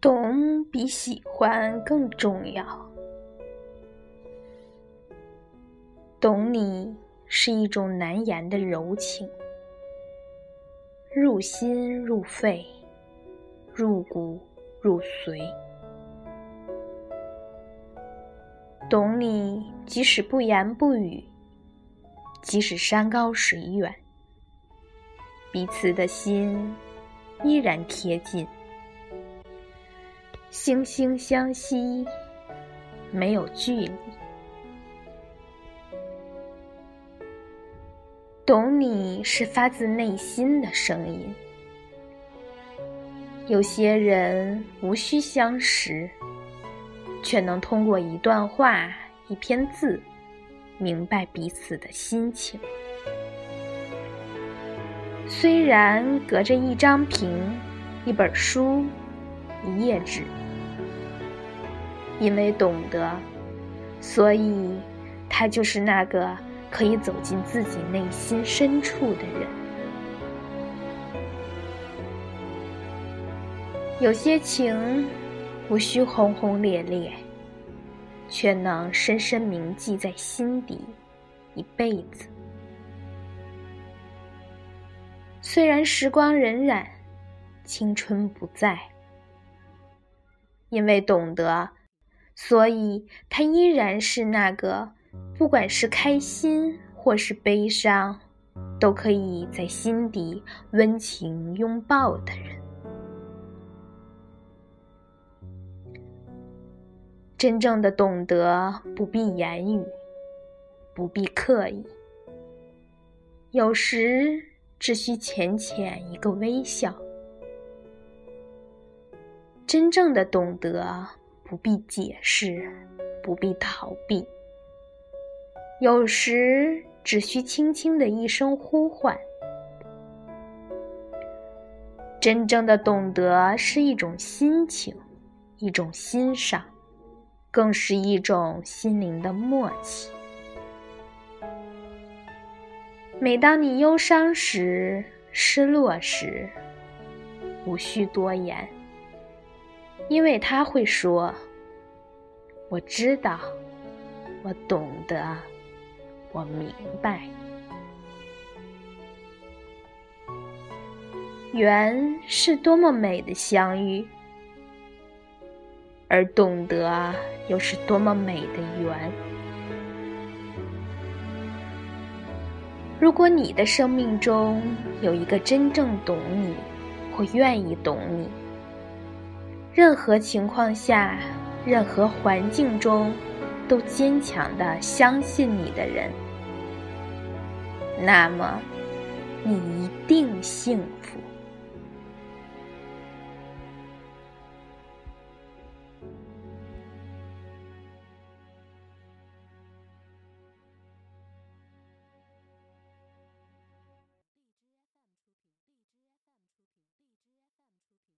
懂比喜欢更重要。懂你是一种难言的柔情，入心入肺，入骨入髓。懂你，即使不言不语，即使山高水远，彼此的心依然贴近。惺惺相惜，没有距离。懂你是发自内心的声音。有些人无需相识，却能通过一段话、一篇字，明白彼此的心情。虽然隔着一张屏、一本书、一页纸。因为懂得，所以他就是那个可以走进自己内心深处的人。有些情无需轰轰烈烈，却能深深铭记在心底一辈子。虽然时光荏苒，青春不在，因为懂得。所以，他依然是那个，不管是开心或是悲伤，都可以在心底温情拥抱的人。真正的懂得，不必言语，不必刻意，有时只需浅浅一个微笑。真正的懂得。不必解释，不必逃避。有时只需轻轻的一声呼唤。真正的懂得是一种心情，一种欣赏，更是一种心灵的默契。每当你忧伤时、失落时，无需多言。因为他会说：“我知道，我懂得，我明白。缘是多么美的相遇，而懂得又是多么美的缘。如果你的生命中有一个真正懂你，或愿意懂你。”任何情况下，任何环境中，都坚强的相信你的人，那么，你一定幸福。